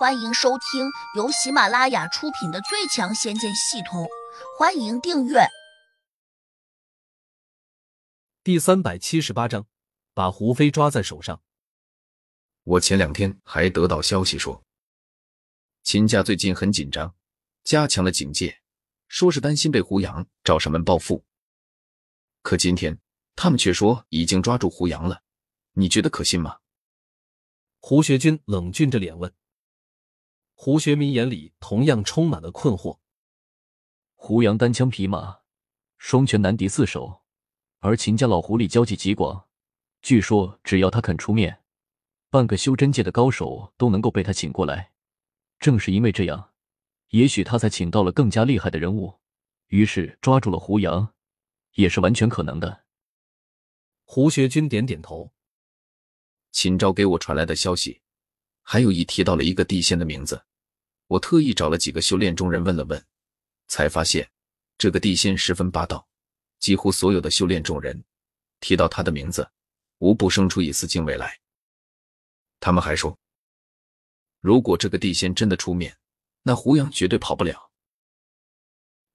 欢迎收听由喜马拉雅出品的《最强仙剑系统》，欢迎订阅。第三百七十八章，把胡飞抓在手上。我前两天还得到消息说，秦家最近很紧张，加强了警戒，说是担心被胡杨找上门报复。可今天他们却说已经抓住胡杨了，你觉得可信吗？胡学军冷峻着脸问。胡学民眼里同样充满了困惑。胡杨单枪匹马，双拳难敌四手，而秦家老狐狸交际极广，据说只要他肯出面，半个修真界的高手都能够被他请过来。正是因为这样，也许他才请到了更加厉害的人物，于是抓住了胡杨，也是完全可能的。胡学军点点头。秦昭给我传来的消息，还有一提到了一个地仙的名字。我特意找了几个修炼中人问了问，才发现这个地仙十分霸道，几乎所有的修炼中人提到他的名字，无不生出一丝敬畏来。他们还说，如果这个地仙真的出面，那胡杨绝对跑不了。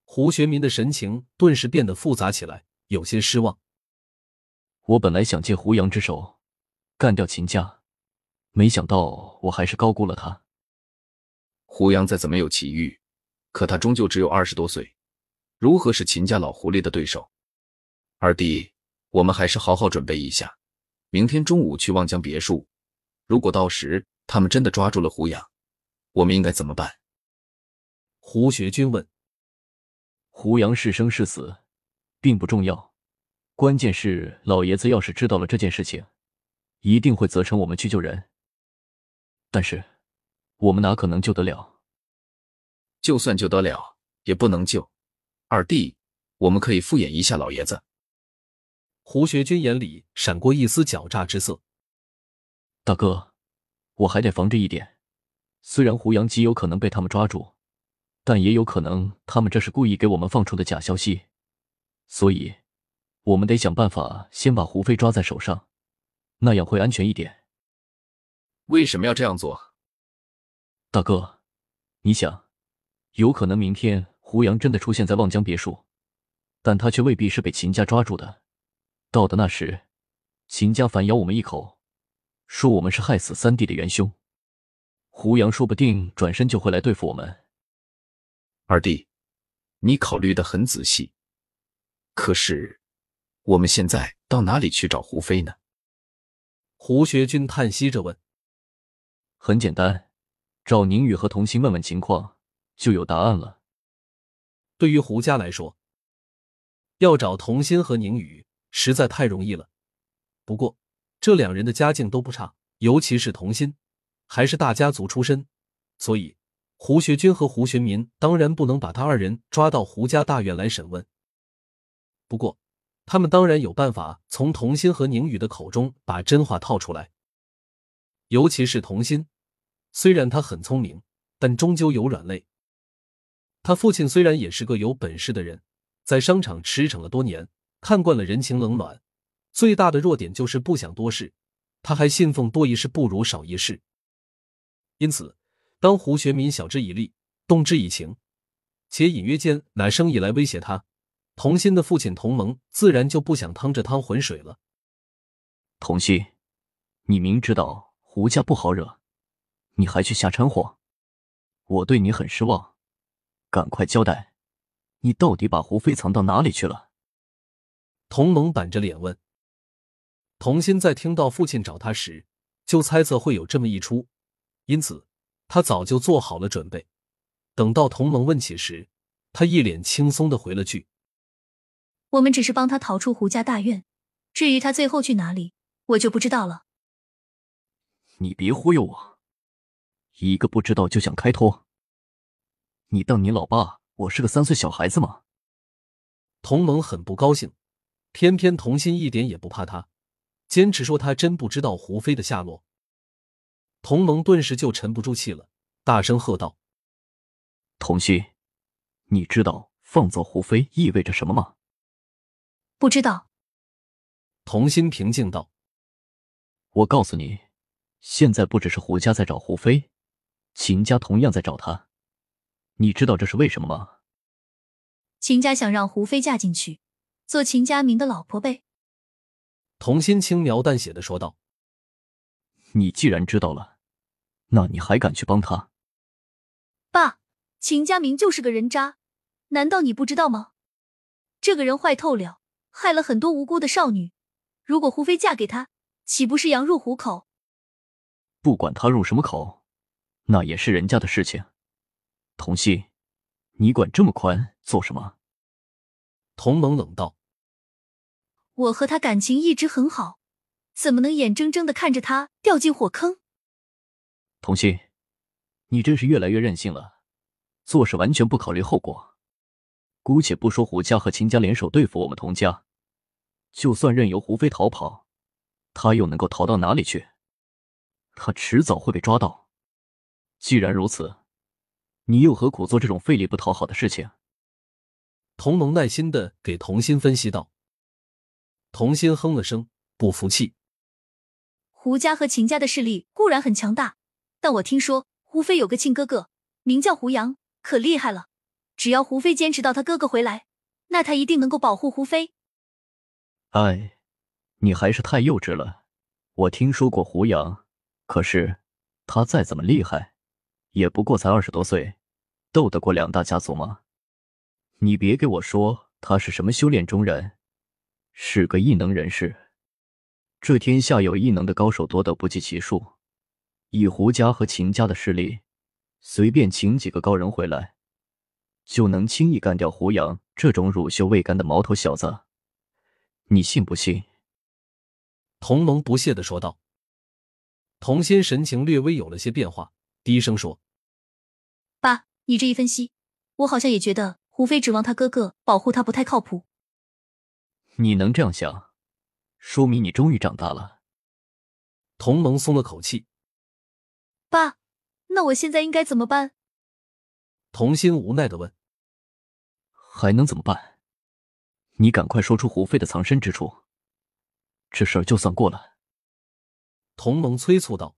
胡学民的神情顿时变得复杂起来，有些失望。我本来想借胡杨之手干掉秦家，没想到我还是高估了他。胡杨再怎么有奇遇，可他终究只有二十多岁，如何是秦家老狐狸的对手？二弟，我们还是好好准备一下，明天中午去望江别墅。如果到时他们真的抓住了胡杨，我们应该怎么办？胡学军问。胡杨是生是死，并不重要，关键是老爷子要是知道了这件事情，一定会责成我们去救人。但是。我们哪可能救得了？就算救得了，也不能救。二弟，我们可以敷衍一下老爷子。胡学军眼里闪过一丝狡诈之色。大哥，我还得防着一点。虽然胡杨极有可能被他们抓住，但也有可能他们这是故意给我们放出的假消息。所以，我们得想办法先把胡飞抓在手上，那样会安全一点。为什么要这样做？大哥，你想，有可能明天胡杨真的出现在望江别墅，但他却未必是被秦家抓住的。到的那时，秦家反咬我们一口，说我们是害死三弟的元凶，胡杨说不定转身就会来对付我们。二弟，你考虑的很仔细，可是我们现在到哪里去找胡飞呢？胡学军叹息着问。很简单。找宁宇和童心问问情况，就有答案了。对于胡家来说，要找童心和宁宇实在太容易了。不过，这两人的家境都不差，尤其是童心，还是大家族出身，所以胡学军和胡学民当然不能把他二人抓到胡家大院来审问。不过，他们当然有办法从童心和宁宇的口中把真话套出来，尤其是童心。虽然他很聪明，但终究有软肋。他父亲虽然也是个有本事的人，在商场驰骋了多年，看惯了人情冷暖，最大的弱点就是不想多事。他还信奉多一事不如少一事。因此，当胡学民晓之以理，动之以情，且隐约间拿生意来威胁他，童心的父亲童蒙自然就不想趟这趟浑水了。童心，你明知道胡家不好惹。你还去瞎掺和，我对你很失望。赶快交代，你到底把胡飞藏到哪里去了？童蒙板着脸问。童心在听到父亲找他时，就猜测会有这么一出，因此他早就做好了准备。等到童蒙问起时，他一脸轻松的回了句：“我们只是帮他逃出胡家大院，至于他最后去哪里，我就不知道了。”你别忽悠我。一个不知道就想开脱，你当你老爸我是个三岁小孩子吗？童蒙很不高兴，偏偏童心一点也不怕他，坚持说他真不知道胡飞的下落。童蒙顿时就沉不住气了，大声喝道：“童心，你知道放走胡飞意味着什么吗？”不知道。童心平静道：“我告诉你，现在不只是胡家在找胡飞。”秦家同样在找他。你知道这是为什么吗？秦家想让胡飞嫁进去，做秦家明的老婆呗。童心轻描淡写的说道：“你既然知道了，那你还敢去帮他？”爸，秦家明就是个人渣，难道你不知道吗？这个人坏透了，害了很多无辜的少女。如果胡飞嫁给他，岂不是羊入虎口？不管他入什么口，那也是人家的事情。童心，你管这么宽做什么？童冷冷道：“我和他感情一直很好，怎么能眼睁睁的看着他掉进火坑？”童心，你真是越来越任性了，做事完全不考虑后果。姑且不说胡家和秦家联手对付我们童家。就算任由胡飞逃跑，他又能够逃到哪里去？他迟早会被抓到。既然如此，你又何苦做这种费力不讨好的事情？童龙耐心的给童心分析道。童心哼了声，不服气。胡家和秦家的势力固然很强大，但我听说胡飞有个亲哥哥，名叫胡杨，可厉害了。只要胡飞坚持到他哥哥回来，那他一定能够保护胡飞。哎，你还是太幼稚了。我听说过胡杨，可是他再怎么厉害，也不过才二十多岁，斗得过两大家族吗？你别给我说他是什么修炼中人，是个异能人士。这天下有异能的高手多得不计其数，以胡家和秦家的势力，随便请几个高人回来，就能轻易干掉胡杨这种乳臭未干的毛头小子。你信不信？童蒙不屑的说道。童心神情略微有了些变化，低声说：“爸，你这一分析，我好像也觉得胡飞指望他哥哥保护他不太靠谱。”你能这样想，说明你终于长大了。童蒙松了口气。爸，那我现在应该怎么办？童心无奈的问。还能怎么办？你赶快说出胡飞的藏身之处，这事儿就算过了。”童蒙催促道。